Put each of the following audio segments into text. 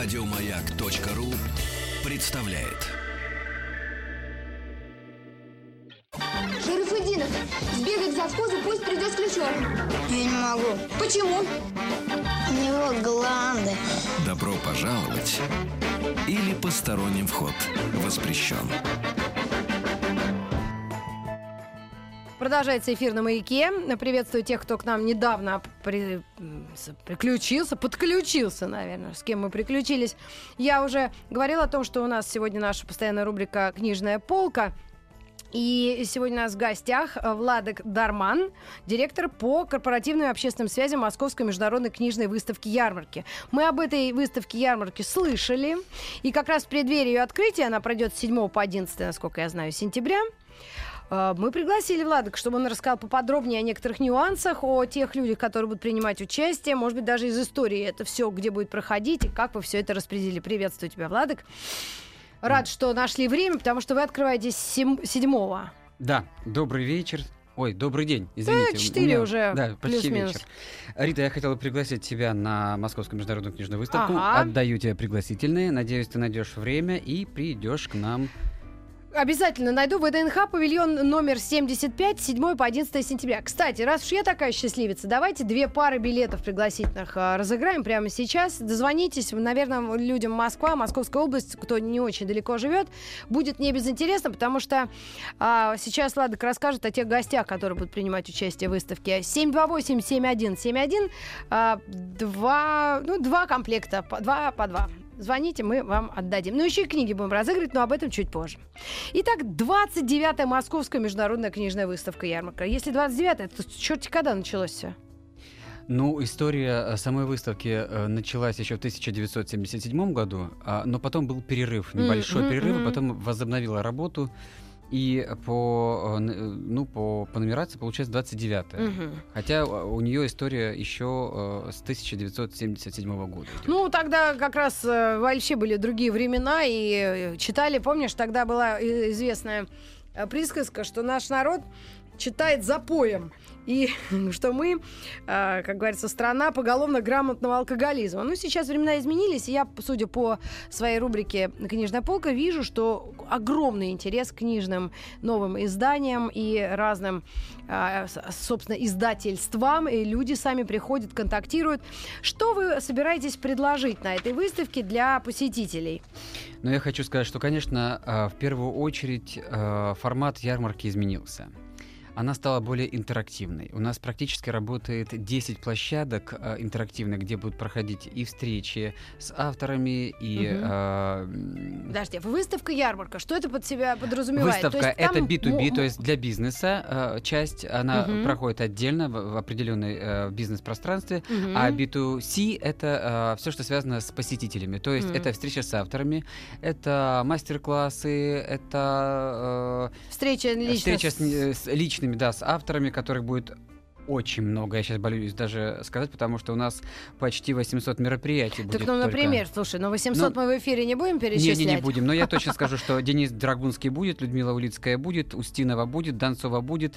Радиомаяк.ру представляет. Шарафудинов, сбегай к завхозу, пусть придет с ключом. Я не могу. Почему? У него гланды. Добро пожаловать или посторонним вход воспрещен. Продолжается эфир на маяке. Приветствую тех, кто к нам недавно при... приключился, подключился, наверное, с кем мы приключились. Я уже говорила о том, что у нас сегодня наша постоянная рубрика «Книжная полка». И сегодня у нас в гостях Владик Дарман, директор по корпоративным и общественным связям Московской международной книжной выставки «Ярмарки». Мы об этой выставке «Ярмарки» слышали. И как раз в преддверии ее открытия, она пройдет с 7 по 11, насколько я знаю, сентября, мы пригласили Владок, чтобы он рассказал поподробнее о некоторых нюансах, о тех людях, которые будут принимать участие, может быть, даже из истории это все, где будет проходить, и как вы все это распределили. Приветствую тебя, Владок. Рад, что нашли время, потому что вы открываете седьмого. Да, добрый вечер. Ой, добрый день, извините. Да, четыре меня, уже, Да, почти вечер. Рита, я хотела пригласить тебя на Московскую международную книжную выставку. Ага. Отдаю тебе пригласительные. Надеюсь, ты найдешь время и придешь к нам Обязательно найду ВДНХ, павильон номер 75, 7 по 11 сентября. Кстати, раз уж я такая счастливица, давайте две пары билетов пригласительных а, разыграем прямо сейчас. Дозвонитесь, наверное, людям Москва, Московская область, кто не очень далеко живет, будет не безинтересно, потому что а, сейчас Ладок расскажет о тех гостях, которые будут принимать участие в выставке. 728-7171, а, два, ну, два комплекта, два по два. Звоните, мы вам отдадим. Ну, еще и книги будем разыгрывать, но об этом чуть позже. Итак, 29-я Московская международная книжная выставка ярмарка. Если 29-я, то черти когда началось все? Ну, история э, самой выставки э, началась еще в 1977 году, а, но потом был перерыв, небольшой mm-hmm, перерыв, mm-hmm. потом возобновила работу. И по, э, э, ну, по, по нумерации получается 29 угу. Хотя у нее история еще э, с 1977 года. Идет. Ну, тогда как раз вообще были другие времена, и читали, помнишь, тогда была известная присказка, что наш народ читает запоем и что мы, а, как говорится, страна поголовно грамотного алкоголизма. Ну, сейчас времена изменились, и я, судя по своей рубрике «Книжная полка», вижу, что огромный интерес к книжным новым изданиям и разным, а, собственно, издательствам, и люди сами приходят, контактируют. Что вы собираетесь предложить на этой выставке для посетителей? Ну, я хочу сказать, что, конечно, а, в первую очередь формат ярмарки изменился она стала более интерактивной. У нас практически работает 10 площадок э, интерактивных, где будут проходить и встречи с авторами, и... Угу. Э, Подожди, выставка ярмарка, что это под себя подразумевает? Выставка — это B2B, то есть для бизнеса э, часть, она угу. проходит отдельно в, в определенной э, бизнес-пространстве, угу. а B2C — это э, все, что связано с посетителями, то есть угу. это встреча с авторами, это мастер-классы, это... Э, встреча лично встреча с, с личными этими, да, с авторами, которых будет очень много, я сейчас боюсь даже сказать, потому что у нас почти 800 мероприятий будет. Так, ну, например, только... слушай, ну 800 ну, мы в эфире не будем перечислять? Не, не, не будем, но я точно скажу, что Денис Драгунский будет, Людмила Улицкая будет, Устинова будет, Донцова будет,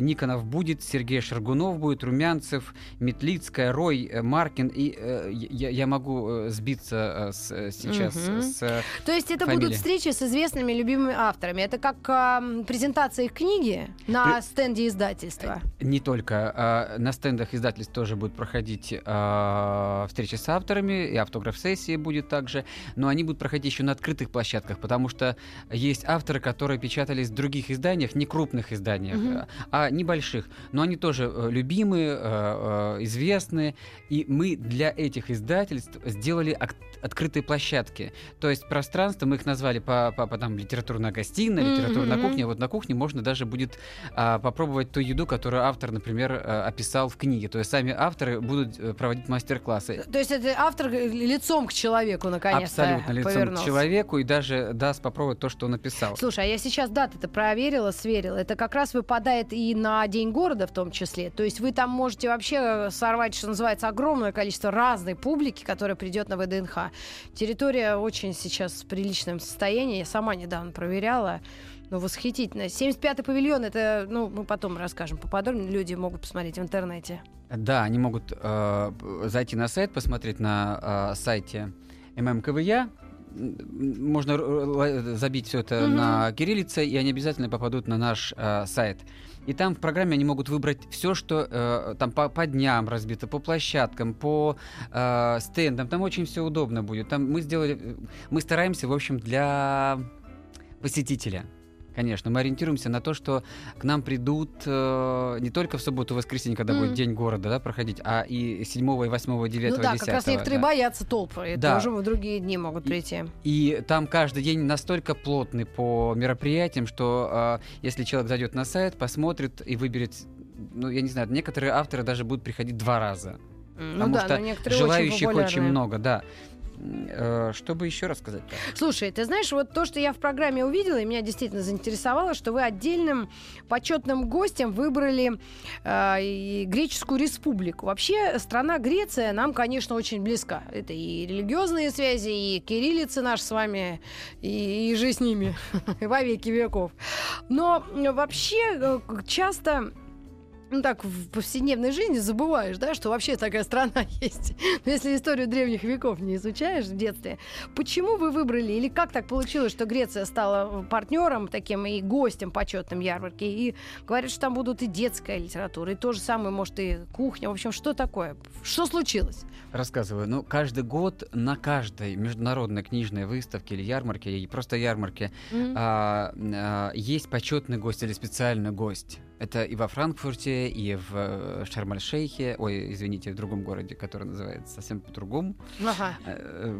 Никонов будет, Сергей Шаргунов будет, Румянцев, Метлицкая, Рой, э, Маркин. И э, я, я могу э, сбиться с, сейчас угу. с То есть это фамилией. будут встречи с известными любимыми авторами. Это как э, презентация их книги на При... стенде издательства? Не только. Э, на стендах издательств тоже будут проходить э, встречи с авторами, и автограф-сессии будет также. Но они будут проходить еще на открытых площадках, потому что есть авторы, которые печатались в других изданиях, изданиях, не крупных изданиях, угу. а небольших. Но они тоже э, любимые, э, известные. И мы для этих издательств сделали открытые площадки. То есть пространство, мы их назвали по, по, по там литературная гостиная, литературная mm-hmm. кухня. Вот на кухне можно даже будет а, попробовать ту еду, которую автор, например, описал в книге. То есть сами авторы будут проводить мастер-классы. То есть это автор лицом к человеку, наконец-то Абсолютно, лицом повернулся. к человеку и даже даст попробовать то, что он написал. Слушай, а я сейчас даты-то проверила, сверил. Это как раз выпадает и на День города в том числе. То есть вы там можете вообще сорвать, что называется, огромное количество разной публики, которая придет на ВДНХ. Территория очень сейчас в приличном состоянии. Я сама недавно проверяла. Ну, восхитительно. 75-й павильон, это, ну, мы потом расскажем поподробнее, люди могут посмотреть в интернете. Да, они могут э, зайти на сайт, посмотреть на э, сайте ММКВЯ. Можно р- забить все это Мгм. на кириллице, и они обязательно попадут на наш э, сайт. И там в программе они могут выбрать все, что э, там по, по дням разбито, по площадкам, по э, стендам. Там очень все удобно будет. Там мы сделали, э, мы стараемся, в общем, для посетителя. Конечно, мы ориентируемся на то, что к нам придут э, не только в субботу, воскресенье, когда Мгм. будет День города, да, проходить, а и 7, и 8, 9, ну да, 10. как раз некоторые да. боятся толпы, и Да. тоже в другие дни могут И- прийти. И там каждый день настолько плотный по мероприятиям, что э, если человек зайдет на сайт, посмотрит и выберет, ну, я не знаю, некоторые авторы даже будут приходить два раза. Ну Потому да, что желающих очень, очень, много, да. Э, что бы еще рассказать? Слушай, ты знаешь, вот то, что я в программе увидела, и меня действительно заинтересовало, что вы отдельным почетным гостем выбрали э, Греческую республику. Вообще, страна Греция нам, конечно, очень близка. Это и религиозные связи, и кириллицы наши с вами, и, и же с ними во веки веков. Но вообще э, часто ну так, в повседневной жизни забываешь, да, что вообще такая страна есть. Но если историю древних веков не изучаешь в детстве, почему вы выбрали, или как так получилось, что Греция стала партнером таким и гостем почетным ярмарки, и говорят, что там будут и детская литература, и то же самое, может, и кухня. В общем, что такое? Что случилось? Рассказываю. Ну, каждый год на каждой международной книжной выставке или ярмарке, и просто ярмарке, М? а, а, есть почетный гость или специальный гость. Это и во Франкфурте, и в э, Шарм-эль-Шейхе, ой, извините, в другом городе, который называется совсем по-другому, Ага, э,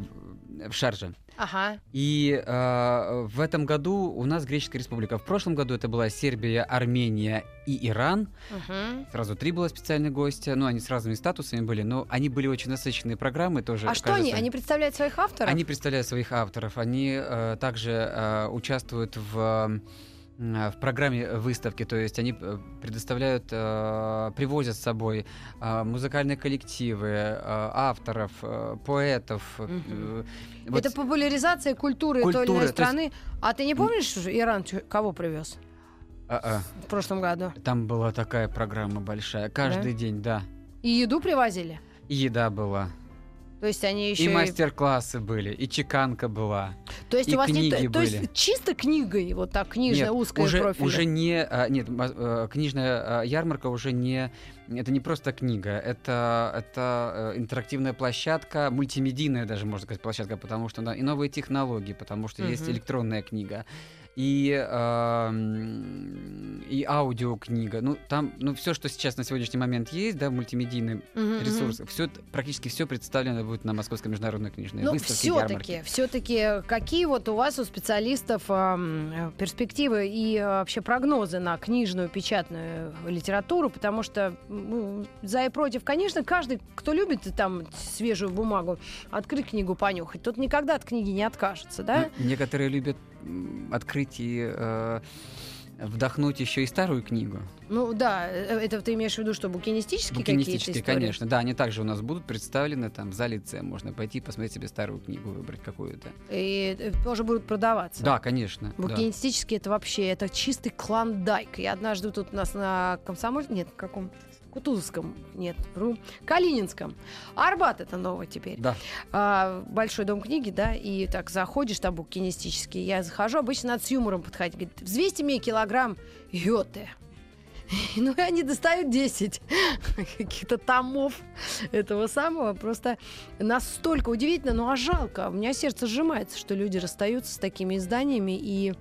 в Шарже. ага. И э, в этом году у нас Греческая республика. В прошлом году это была Сербия, Армения и Иран. мгм. Сразу три было специальных гостя. Ну, они с разными статусами были, но они были очень насыщенные программы тоже. А что они? Они представляют своих авторов? Они представляют своих авторов, они э, также э, участвуют в, в программе выставки, то есть они э, предоставляют, э, привозят с собой э, музыкальные коллективы, э, авторов, э, поэтов. э, вот Это популяризация культуры, той или Культуры, иной то есть- страны. А ты не помнишь, Иран кого привез а, в прошлом году? там была такая программа большая, каждый день, да. И еду привозили? И еда была, То есть они еще и мастер-классы были, и чеканка была. То есть и у вас не книги то, есть были. чисто книгой, вот так книжная Нет, узкая уже, профиль. уже не а, нет э, книжная а, ярмарка уже не это не просто книга, это это э, интерактивная площадка, мультимедийная даже можно сказать площадка, потому что да, и новые технологии, потому что есть Мгм. электронная книга и м, и аудиокнига. Ну там ну все, что сейчас на сегодняшний момент есть, да, мультимедийный мгм. ресурс, все практически все представлено будет на Московской международной книжной Ну, выставке все-таки, все-таки, какие вот у вас у специалистов э, перспективы и э, вообще прогнозы на книжную печатную литературу, потому что ну, за и против, конечно, каждый, кто любит там свежую бумагу, открыть книгу, понюхать, тот никогда от книги не откажется, да? Ну, Некоторые любят открыть и э, вдохнуть еще и старую книгу. Ну да, э, это ты имеешь в виду, что букинистические какие-то Букинистические, истории? конечно. Да, они также у нас будут представлены там в зале Ц. Можно пойти посмотреть себе старую книгу, выбрать какую-то. И э, тоже будут продаваться. Да, конечно. да. Букинистически это вообще, это чистый клондайк. Я однажды тут у нас на Комсомоль... Нет, в каком? Кутузовском, нет, вру, Калининском. Арбат это новый теперь. Да. А, большой дом книги, да, и так заходишь там букинистический. Я захожу, обычно надо с юмором подходить. Говорит, взвесьте мне килограмм йоты. Ну, и они достают 10 каких-то томов этого самого. Просто настолько удивительно, ну а жалко. У меня сердце сжимается, что люди расстаются с такими изданиями, и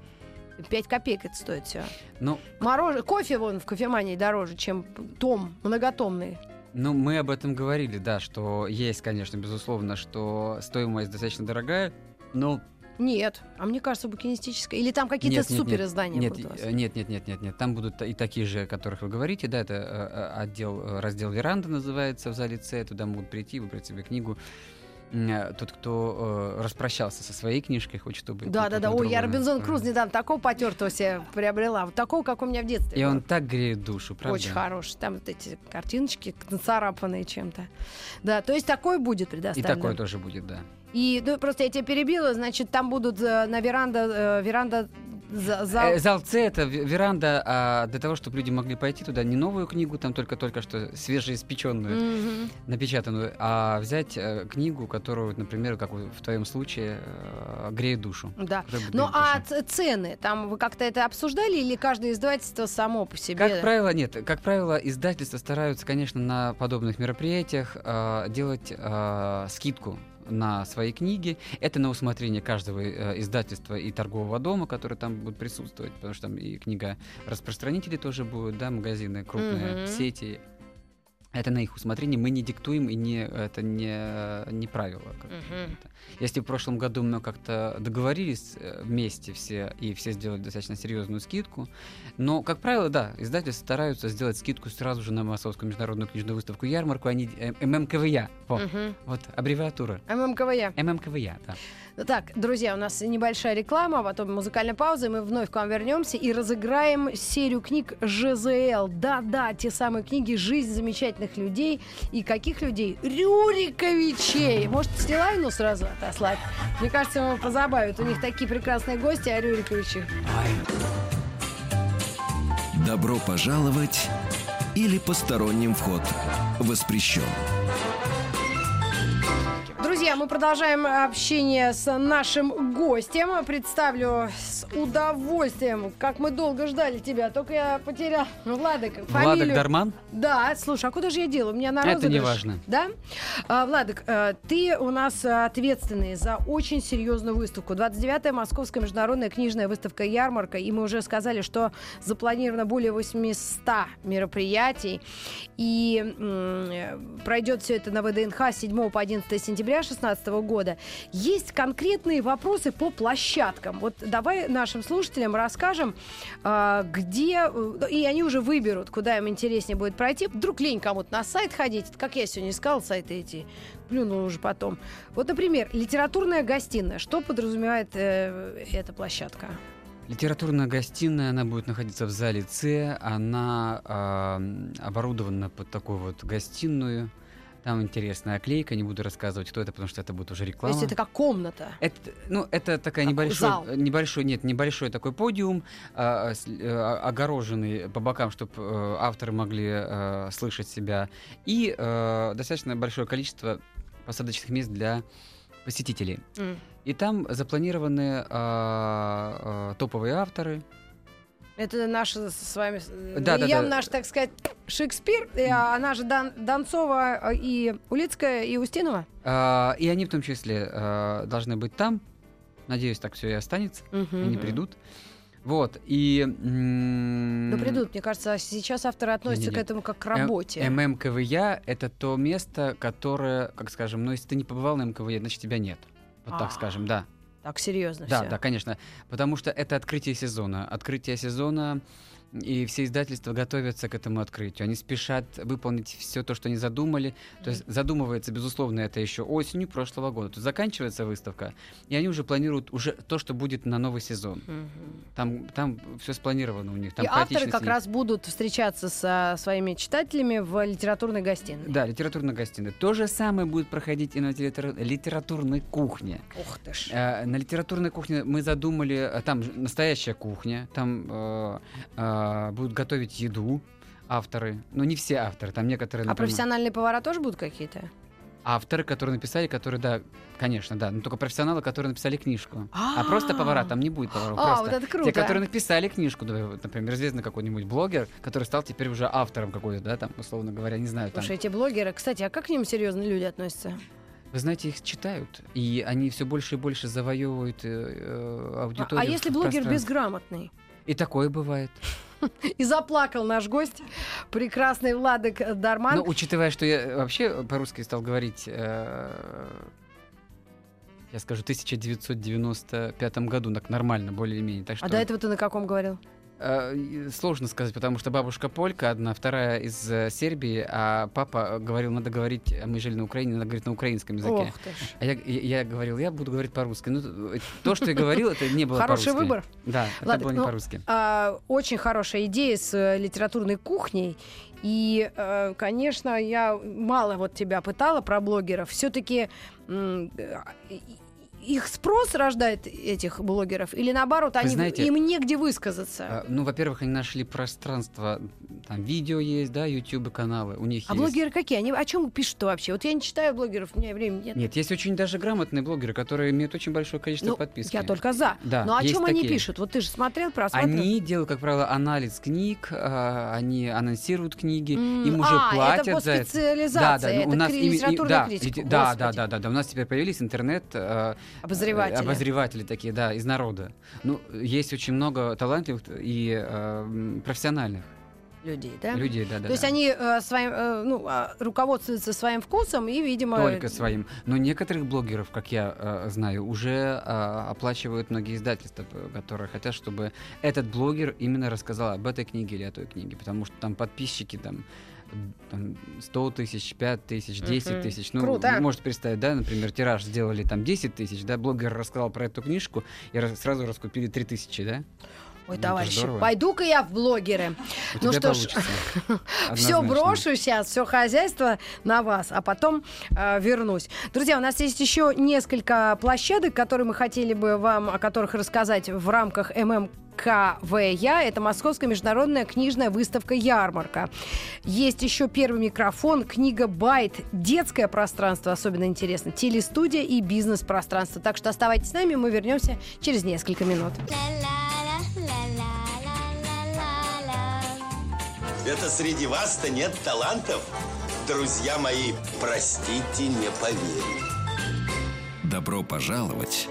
5 копеек это стоит все. Ну, Мороженое, кофе вон в кофемании дороже, чем том многотомный. ну, мы об этом говорили, да, что есть, конечно, безусловно, что стоимость достаточно дорогая, но Нет, а мне кажется, букинистическое. Или там какие-то супер издания Нет, будут э, нет, нет, нет, нет, нет. Там будут и такие же, о которых вы говорите, да, это э, э, отдел, э, раздел веранда называется в зале С, туда могут прийти, выбрать себе книгу. Э, Тот, кто э, распрощался со своей книжкой, хочет, чтобы... Да, да, да. Ой, я. Робинзон Круз недавно такого потертого себе приобрела. Вот такого, как у меня в детстве. И он так греет душу, правда? Очень хороший. Там вот эти картиночки нацарапанные чем-то. Да, то есть такое будет И предоставлено. такое тоже будет, да. И ну, просто я тебя перебила, значит, там будут э, на веранда, э, веранда За- зал- Э, Зал С это ве- веранда а, для того, чтобы люди могли пойти туда не новую книгу, там только-только что свежеиспеченную, Мгм. напечатанную, а взять э, книгу, которую, например, как в твоем случае, э, греет душу. Да. Ну а цены, там вы как-то это обсуждали или каждое издательство само по себе? Как правило, нет. Как правило, издательства стараются, конечно, на подобных мероприятиях э, делать э, скидку на свои книги. Это на усмотрение каждого э, издательства и торгового дома, которые там будут присутствовать, потому что там и книга распространителей тоже будут, да, магазины крупные, Мгм. сети. Это на их усмотрение. Мы не диктуем, и не, это не, не правило. как это. Если в прошлом году мы как-то договорились э, вместе все, и все сделали достаточно серьезную скидку, но, как правило, да, издательства стараются сделать скидку сразу же на Московскую международную книжную выставку ярмарку, они э, ММКВЯ, вот, Мгм. вот аббревиатура. ММКВЯ. ММКВЯ, да. Так, друзья, у нас небольшая реклама, а потом музыкальная пауза, и мы вновь к вам вернемся и разыграем серию книг ЖЗЛ. Да-да, те самые книги «Жизнь замечательных людей». И каких людей? Рюриковичей! Может, Стилавину сразу отослать? Мне кажется, его позабавит. У них такие прекрасные гости, а Рюриковичи. Добро пожаловать или посторонним вход воспрещен. Друзья, мы продолжаем общение с нашим гостем. Представлю с удовольствием, как мы долго ждали тебя. Только я потерял ну, Владик, фамилию. Владок Дарман? Да, слушай, а куда же я делаю? У меня на Это розыгрыш. не важно. Да? А, Владик, э, ты у нас ответственный за очень серьезную выставку. 29-я Московская международная книжная выставка «Ярмарка». И мы уже сказали, что запланировано более 800 мероприятий. И м, пройдет все это на ВДНХ с 7 по 11 сентября 2016 года. Есть конкретные вопросы по площадкам. Вот давай нашим слушателям расскажем, а, где... э, И они уже выберут, куда им интереснее будет пройти. Вдруг лень кому-то на сайт ходить. Как я сегодня искала сайты эти. Плюнула уже потом. Вот, например, литературная гостиная. Что подразумевает э, эта площадка? Литературная гостиная, она будет находиться в зале С, она а, оборудована под такую вот гостиную. Там интересная оклейка, не буду рассказывать, кто это, потому что это будет уже То реклама. есть это как комната. Это, ну, это такая Как небольшой, зал. небольшой, нет, небольшой такой подиум, с- э, огороженный по бокам, чтобы авторы могли э, слышать себя, и э, достаточно большое количество посадочных мест для посетителей. М. И там запланированы а, а, топовые авторы. Это наш с вами... Да, да, я да. наш, так сказать, Шекспир, и, а, она же Дан- Донцова э, и Улицкая, и Устинова. а, и они в том числе а, должны быть там. Надеюсь, так все и останется. Они придут. Вот, и... Да придут, мне кажется, а сейчас авторы относятся Не-не-не. к этому как к работе. ММКВЯ — это то место, которое, как скажем, ну, если ты не побывал на МКВЯ, значит, тебя нет. Вот А, так скажем, да. Так, серьезно Да, всё. да, конечно. Потому что это открытие сезона. Открытие сезона, и все издательства готовятся к этому открытию. Они спешат выполнить все то, что они задумали. То есть задумывается, безусловно, это еще осенью прошлого года. Есть заканчивается выставка, и они уже планируют уже то, что будет на новый сезон. Мгм. Там, там все спланировано у них. Там И авторы как нет. раз будут встречаться со своими читателями в литературной гостиной. Да, литературная гостиная. То же самое будет проходить и на литера- литературной кухне. Ух ты ж. Э, На литературной кухне мы задумали, э, там настоящая кухня, там э, э, будут готовить еду авторы, но не все авторы, там некоторые, А например, профессиональные повара тоже будут какие-то? авторы, которые написали, которые, да, конечно, да, но только профессионалы, которые написали книжку. А, А. просто повара, там не будет поваров, А, вот это круто. те, которые написали книжку, например, известный какой-нибудь блогер, который стал теперь уже автором какой-то, да, там, условно говоря, не знаю. Слушай, эти блогеры, кстати, а как к ним серьезно люди относятся? Вы знаете, их читают, и они все больше и больше завоевывают э, э, А, аудиторию. а если блогер безграмотный? И такое бывает. И заплакал наш гость, прекрасный Владик Дарман. Ну, учитывая, что я вообще по-русски стал говорить, э, я скажу, в 1995 году, так нормально, более-менее. Так что, а до этого ты на каком говорил? Э, сложно сказать, потому что бабушка полька одна, вторая из э, Сербии, а папа говорил, надо говорить, мы жили на Украине, надо говорить на украинском языке. А я, я, я говорил, я буду говорить по-русски. Ну, то, что я говорил, это не было Хороший по-русски. выбор. Да, Ладно, это было не ну, по-русски. А, очень хорошая идея с э, литературной кухней. И, конечно, я мало вот тебя пытала про блогеров. Все-таки их спрос рождает этих блогеров, или наоборот, они, знаете, им негде высказаться? А, Ну, во-первых, они нашли пространство, там видео есть, да, YouTube каналы, у них А есть. блогеры какие? Они о чем пишут вообще? Вот я не читаю блогеров, у меня времени нет. Нет, есть очень даже грамотные блогеры, которые имеют очень большое количество Ну, подписок. я только за. Да, Но о есть чем они такие. пишут? Вот ты же смотрел, просматривал? Они делают, как правило, анализ книг, а, они анонсируют книги, М, им уже а, платят это по за это. специализации, ну, это у нас литературная да, критика. да, да, да, да, да. У нас теперь появились интернет э, Обозреватели. э, обозреватели такие, да, из народа. Ну, есть очень много талантливых и э, профессиональных людей, да? людей, да, да. То есть да. они э, своим, э, ну, а, руководствуются своим вкусом и, видимо... Только своим. Но некоторых блогеров, как я э, знаю, уже э, оплачивают многие издательства, которые хотят, чтобы этот блогер именно рассказал об этой книге или о той книге, потому что там подписчики там там, 100 тысяч, 5 тысяч, 10 Мгм. тысяч. Ну, Круто. можете представить, да, например, тираж сделали там 10 тысяч, да, блогер рассказал про эту книжку, и раз- сразу раскупили 3 тысячи, да? Ой, Ну, товарищи, пойду-ка я в блогеры. У Ну что ж. Все брошу сейчас, все хозяйство на вас, а потом э, вернусь. Друзья, у нас есть еще несколько площадок, которые мы хотели бы вам, о которых рассказать в рамках ММКВЯ. Это Московская международная книжная выставка «Ярмарка». Есть еще первый микрофон, книга «Байт», детское пространство, особенно интересно, телестудия и бизнес-пространство. Так что оставайтесь с нами, мы вернемся через несколько минут. Это среди вас-то нет талантов? Друзья мои, простите, не поверю. Добро пожаловать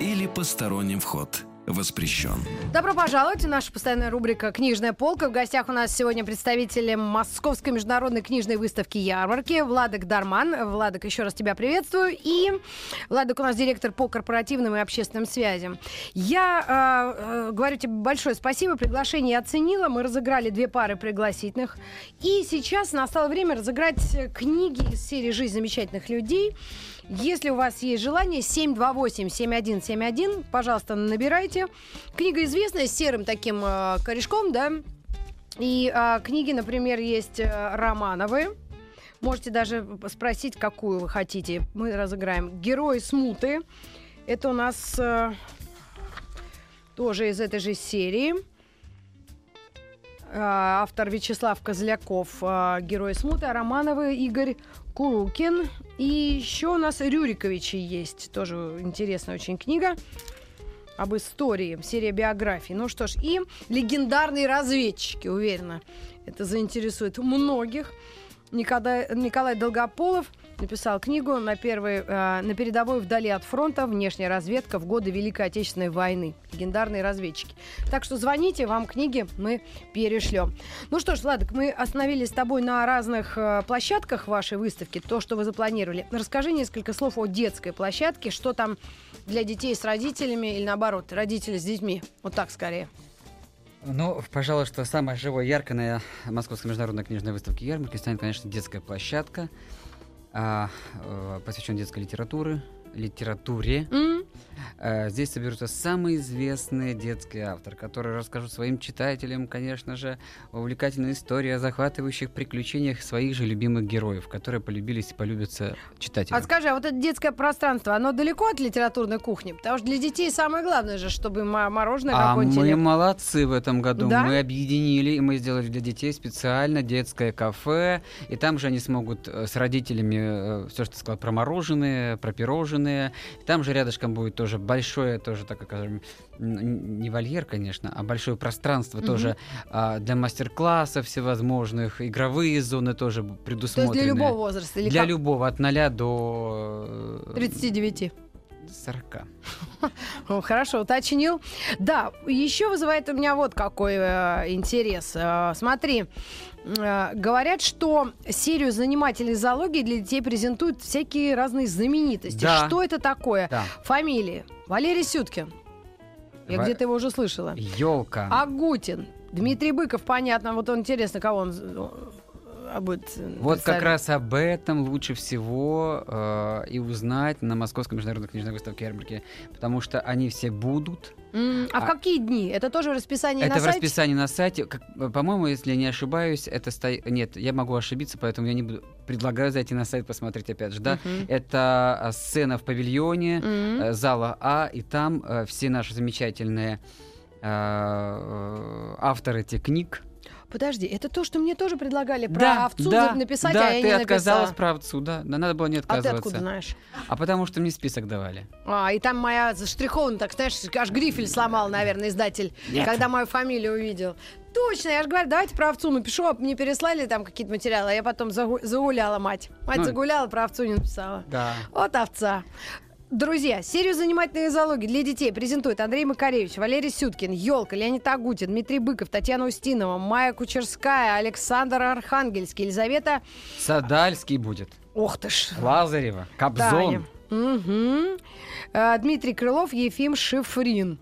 или посторонним вход воспрещен. Добро пожаловать в наша постоянная рубрика «Книжная полка». В гостях у нас сегодня представители Московской международной книжной выставки «Ярмарки» Владок Дарман. Владок, еще раз тебя приветствую. И Владок у нас директор по корпоративным и общественным связям. Я э, э, говорю тебе большое спасибо. Приглашение я оценила. Мы разыграли две пары пригласительных. И сейчас настало время разыграть книги из серии «Жизнь замечательных людей». Если у вас есть желание, 728-7171, пожалуйста, набирайте. Книга известная, с серым таким э, корешком, да. И э, книги, например, есть э, романовые. Можете даже спросить, какую вы хотите. Мы разыграем. Герои смуты. Это у нас э, тоже из этой же серии. Э, Автор Вячеслав Козляков. э, Герои смуты. А Романовы Игорь Курукин. И еще у нас Рюриковичи есть. Тоже интересная очень книга об истории, серия биографий. Ну что ж, и легендарные разведчики, уверена, это заинтересует многих. Николай, Николай Долгополов написал книгу на, первой, э, на передовой вдали от фронта «Внешняя разведка в годы Великой Отечественной войны». Легендарные разведчики. Так что звоните, вам книги мы перешлем. Ну что ж, Владик, мы остановились с тобой на разных э, площадках вашей выставки, то, что вы запланировали. Расскажи несколько слов о детской площадке, что там для детей с родителями или наоборот, родители с детьми. Вот так скорее. Ну, пожалуй, что самое живое, яркое на Московской международной книжной выставке ярмарки станет, конечно, детская площадка, а, э, посвященная детской литературе, литературе. М? Э, Здесь соберутся самые известные детские авторы, которые расскажут своим читателям, конечно же, увлекательную историю о захватывающих приключениях своих же любимых героев, которые полюбились и полюбятся читателям. А скажи, а вот это детское пространство, оно далеко от литературной кухни? Потому что для детей самое главное же, чтобы мо- мороженое А какое-нибудь мы молодцы в этом году. Да? Мы объединили, и мы сделали для детей специально детское кафе. И там же они смогут э, с родителями все, что ты сказал, про мороженое, про пирожные. Там же рядышком будет тоже большое, тоже так скажем, не вольер, конечно, а большое пространство Мгм. тоже а, для мастер-классов всевозможных, игровые зоны тоже б- То есть предусмотрены. для любого возраста? Или Для как? любого, от 0 до э, 39. 40. О, Хорошо, уточнил. Да, еще вызывает у меня вот какой э, интерес. Э, смотри, говорят, что серию занимательной зоологии для детей презентуют всякие разные знаменитости. Да. Что это такое? Да. Фамилии. Валерий Сюткин. Я Ва- где-то его уже слышала. Елка. Агутин. Дмитрий Быков, понятно. Вот он интересно, кого он... а, будет э, Вот как раз об этом лучше всего э, и узнать на Московской международной книжной выставке ярмарки, потому что они все будут. М, а, в а- какие дни? Это тоже в расписании это на в сайте? расписании на сайте. Как, э, по-моему, если я не ошибаюсь, это сто... нет, я могу ошибиться, поэтому я не буду. Предлагаю зайти на сайт посмотреть опять же, да. Мгм. Это а, сцена в павильоне э, зала А, и там э, все наши замечательные авторы этих книг. Подожди, это то, что мне тоже предлагали про да, овцу да, написать, да, а я ты не отказалась написала. про овцу, да. Да надо было не А ты отказываться. откуда знаешь? А потому что мне список давали. А, и там моя заштрихована, так знаешь, аж грифель сломал, наверное, издатель, Нет. когда мою фамилию увидел. Точно, я же говорю, давайте про овцу напишу, а мне переслали там какие-то материалы, а я потом загу- загуляла мать. Мать Ну. загуляла, про овцу не написала. Да. Вот овца. Друзья, серию занимательной зоологии для детей презентуют Андрей Макаревич, Валерий Сюткин, Елка, Леонид Агутин, Дмитрий Быков, Татьяна Устинова, Майя Кучерская, Александр Архангельский, Елизавета... Садальский будет. Ох ты ж, Лазарева. Кобзон. Э, Дмитрий Крылов, Ефим Шифрин.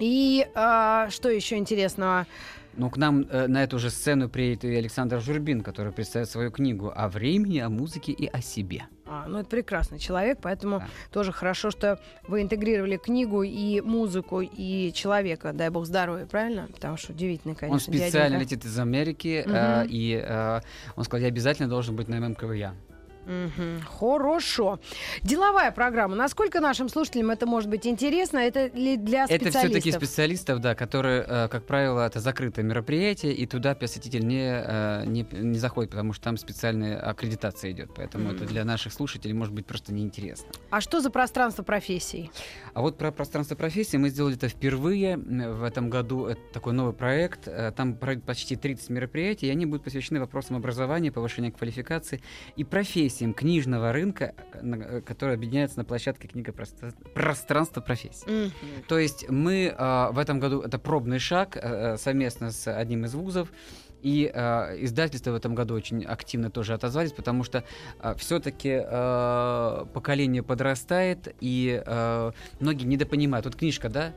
И а, что еще интересного? Ну, к нам э, на эту же сцену приедет и Александр Журбин, который представит свою книгу о времени, о музыке и о себе. А, ну, это прекрасный человек, поэтому Да. тоже хорошо, что вы интегрировали книгу и музыку, и человека, дай бог здоровья, правильно? Потому что удивительный, конечно, он специально дяденька. летит из Америки, э, Мгм. и э, он сказал, я обязательно должен быть на ММКВЯ. Мгм. Хорошо. Деловая программа. Насколько нашим слушателям это может быть интересно? Это ли для Это специалистов? все-таки специалистов, да, которые, э, как правило, это закрытое мероприятие, и туда посетитель не, э, не, не заходит, потому что там специальная аккредитация идет. Поэтому это для наших слушателей может быть просто неинтересно. А что за пространство профессий? А вот про пространство профессии мы сделали это впервые в этом году. Это такой новый проект. Э, Там пройдет почти 30 мероприятий, и они будут посвящены вопросам образования, повышения квалификации и профессиям книжного рынка, э, э, который объединяется на площадке книга Простра- пространство профессий. То есть мы э, в этом году это пробный шаг э, совместно с одним из вузов. И э, издательства в этом году очень активно тоже отозвались, потому что все-таки поколение подрастает, и э, многие недопонимают. Вот книжка, да?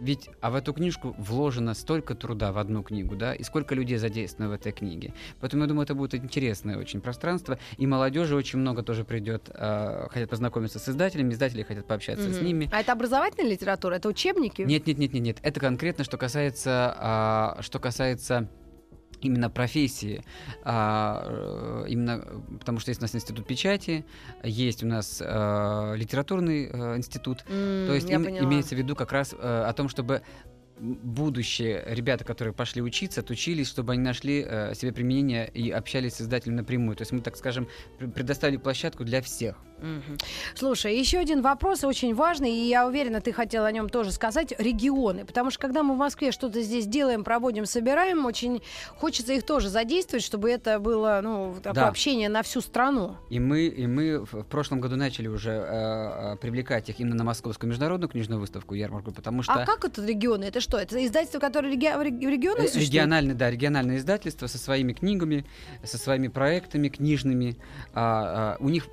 Ведь, а в эту книжку вложено столько труда в одну книгу, да, и сколько людей задействовано в этой книге. Поэтому я думаю, это будет интересное очень пространство, и молодежи очень много тоже придет, э, хотят познакомиться с издателями, издатели хотят пообщаться с Мгм. ними. А это образовательная литература? Это учебники? Нет, нет, нет, нет, нет. Это конкретно, что касается, а, что касается именно профессии, а, э, именно э, потому что есть у нас институт печати, есть у нас э, литературный э, институт, М, то есть им- поняла. имеется в виду как раз э, о том, чтобы м, будущие ребята, которые пошли учиться, отучились, чтобы они нашли э, себе применение и общались с издателем напрямую. То есть мы, так скажем, пр- предоставили площадку для всех. Слушай, еще один вопрос очень важный, и я уверена, ты хотел о нем тоже сказать. Регионы. Потому что когда мы в Москве что-то здесь делаем, проводим, собираем, очень хочется их тоже задействовать, чтобы это было ну, такое Да. общение на всю страну. И мы, и мы в прошлом году начали уже э, э, привлекать их именно на Московскую международную книжную выставку, ярмарку, потому что... А как это регионы? Это что? Это издательство, которое реги- в реги- в регионах Э, существует? Региональное, да, региональное издательство со своими книгами, со своими проектами книжными. А, а, у них,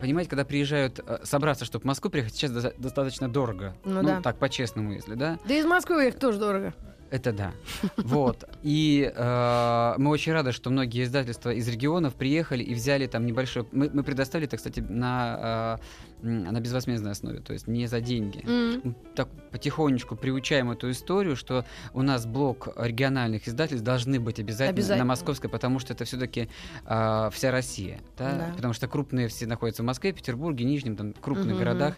понимаете, когда приезжают э, собраться, чтобы в Москву приехать, сейчас до- достаточно дорого. Ну да. так, по-честному, если, да? Да из Москвы уехать тоже дорого. Это да. Вот. И э, мы очень рады, что многие издательства из регионов приехали и взяли там небольшой... Мы, мы предоставили это, кстати, на, э, на безвозмездной основе, то есть не за деньги. Мы Так потихонечку приучаем эту историю, что у нас блок региональных издательств должны быть обязательно, Обязательно. на московской, потому что это все-таки вся Россия, да? Да. потому что крупные все находятся в Москве, Петербурге, Нижнем, там крупных Мгм, городах.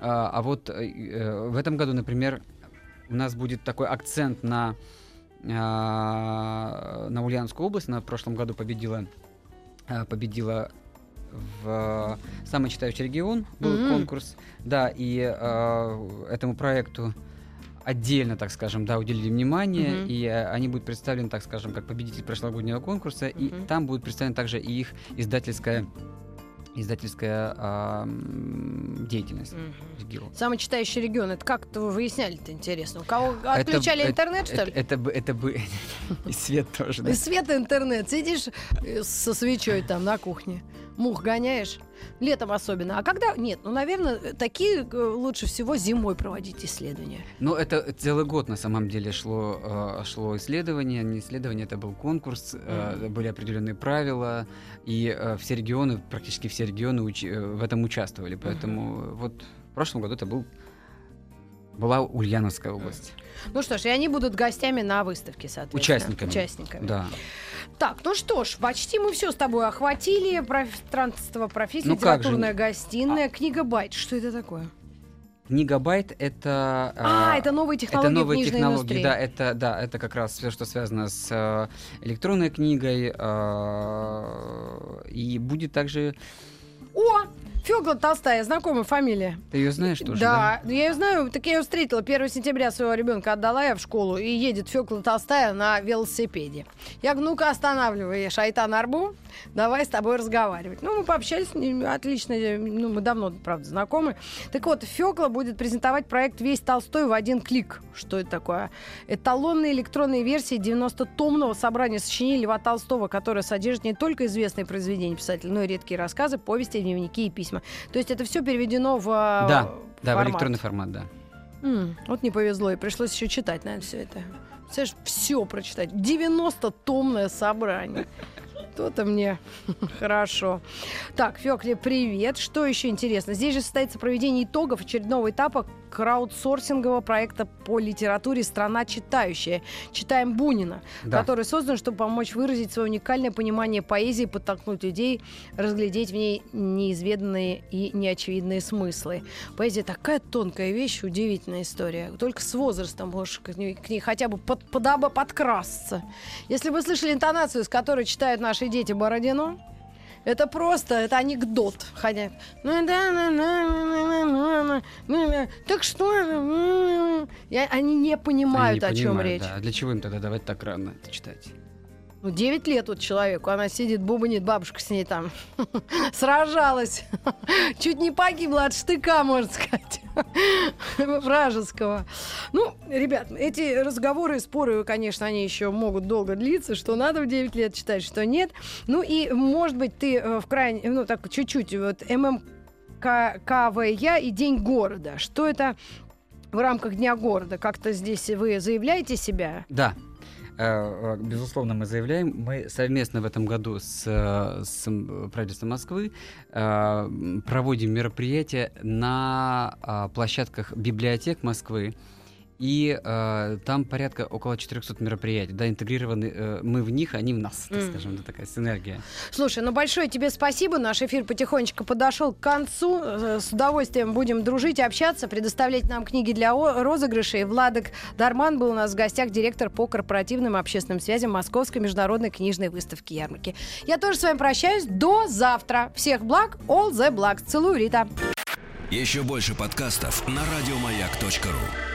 А, а вот э, э, в этом году, например, у нас будет такой акцент на а, на Ульяновскую область. Она в прошлом году победила а, победила в э, самый читающий регион был М. конкурс, да, и э, этому проекту отдельно, так скажем, да, уделили внимание, Мгм. и э, они будут представлены, так скажем, как победитель прошлогоднего конкурса, и Мгм. там будет представлена также и их издательская издательская м, деятельность Мгм. региона. Самый читающий регион. Это как-то вы выясняли-то интересно? У кого Это- отключали это- интернет, что это, ли? Это бы, это бы и свет тоже. да. И свет интернет. Сидишь э, со свечой там на кухне. Мух гоняешь? Летом особенно. А когда? Нет, ну, наверное, такие э, лучше всего зимой проводить исследования. Ну, это целый год на самом деле шло, э, шло исследование. Не исследование, это был конкурс, э, были определенные правила, и все регионы, практически все регионы в этом участвовали. Поэтому вот в прошлом году это был была Ульяновская область. Ну что ж, и они будут гостями на выставке, соответственно. Участниками. Участниками. Да. Так, ну что ж, почти мы все с тобой охватили. Пространство профессии, Ну как же? литературная гостиная, книга Байт. Что это такое? Гигабайт это... А, э, это новые технологии это новые технологии, индустрии. да, это да, это как раз все, что связано с э, электронной книгой, э, и будет также, О, Фёкла Толстая, знакомая фамилия. ты ее знаешь тоже, да, я ее знаю, так я ее встретила. 1 сентября своего ребенка отдала я в школу, и едет Фёкла Толстая на велосипеде. Я говорю, ну-ка останавливай, Шайтан Арбу, давай с тобой разговаривать. Ну, мы пообщались отлично, ну, мы давно, правда, знакомы. Так вот, Фёкла будет презентовать проект «Весь Толстой в один клик». Что это такое? Эталонные электронные версии 90-томного собрания сочинений Льва Толстого, которое содержит не только известные произведения писателя, но и редкие рассказы, повести, дневники и письма. То есть это все переведено в а, Да, да, в электронный формат, да. М, вот не повезло, и пришлось еще читать, наверное, все это. Представляешь, все прочитать. 90-томное собрание. То-то мне хорошо. Так, Фёкле, привет. Что еще интересно? Здесь же состоится проведение итогов очередного этапа краудсорсингового проекта по литературе «Страна читающая». Читаем Бунина, Да. который создан, чтобы помочь выразить свое уникальное понимание поэзии, подтолкнуть людей, разглядеть в ней неизведанные и неочевидные смыслы. Поэзия такая тонкая вещь, удивительная история. Только с возрастом можешь к ней, к ней хотя бы под, подоба- подкрасться. Если вы слышали интонацию, с которой читают наши дети Бородино, это просто, это анекдот. ходят. так что? Я, ну, ну, ну. они не понимают, они не о чем понимают, речь. А для чего им тогда давать так рано это читать? Ну, 9 лет вот человеку, она сидит, бубнит, бабушка с ней там сражалась. Чуть не погибла от штыка, можно сказать, вражеского. Ну, ребят, эти разговоры, споры, конечно, они еще могут долго длиться, что надо в 9 лет читать, что нет. Ну и, может быть, ты э, в крайне, ну, так чуть-чуть, вот ММКВЯ и День города. Что это в рамках Дня города? Как-то здесь вы заявляете себя? Да. Э, э, Безусловно, мы заявляем. Мы совместно в этом году с, э, с правительством Москвы проводим мероприятия на а, площадках библиотек Москвы. И э, там порядка около 400 мероприятий, да, интегрированы э, мы в них, они в нас, так Мгм. скажем, это такая синергия. Слушай, ну большое тебе спасибо. Наш эфир потихонечку подошел к концу. Э, С удовольствием будем дружить, общаться, предоставлять нам книги для розыгрышей. Владок Дарман был у нас в гостях, директор по корпоративным и общественным связям Московской международной книжной выставки ярмарки. Я тоже с вами прощаюсь. До завтра. Всех благ. All the благ. Целую, Рита. Еще больше подкастов на радиомаяк.ру.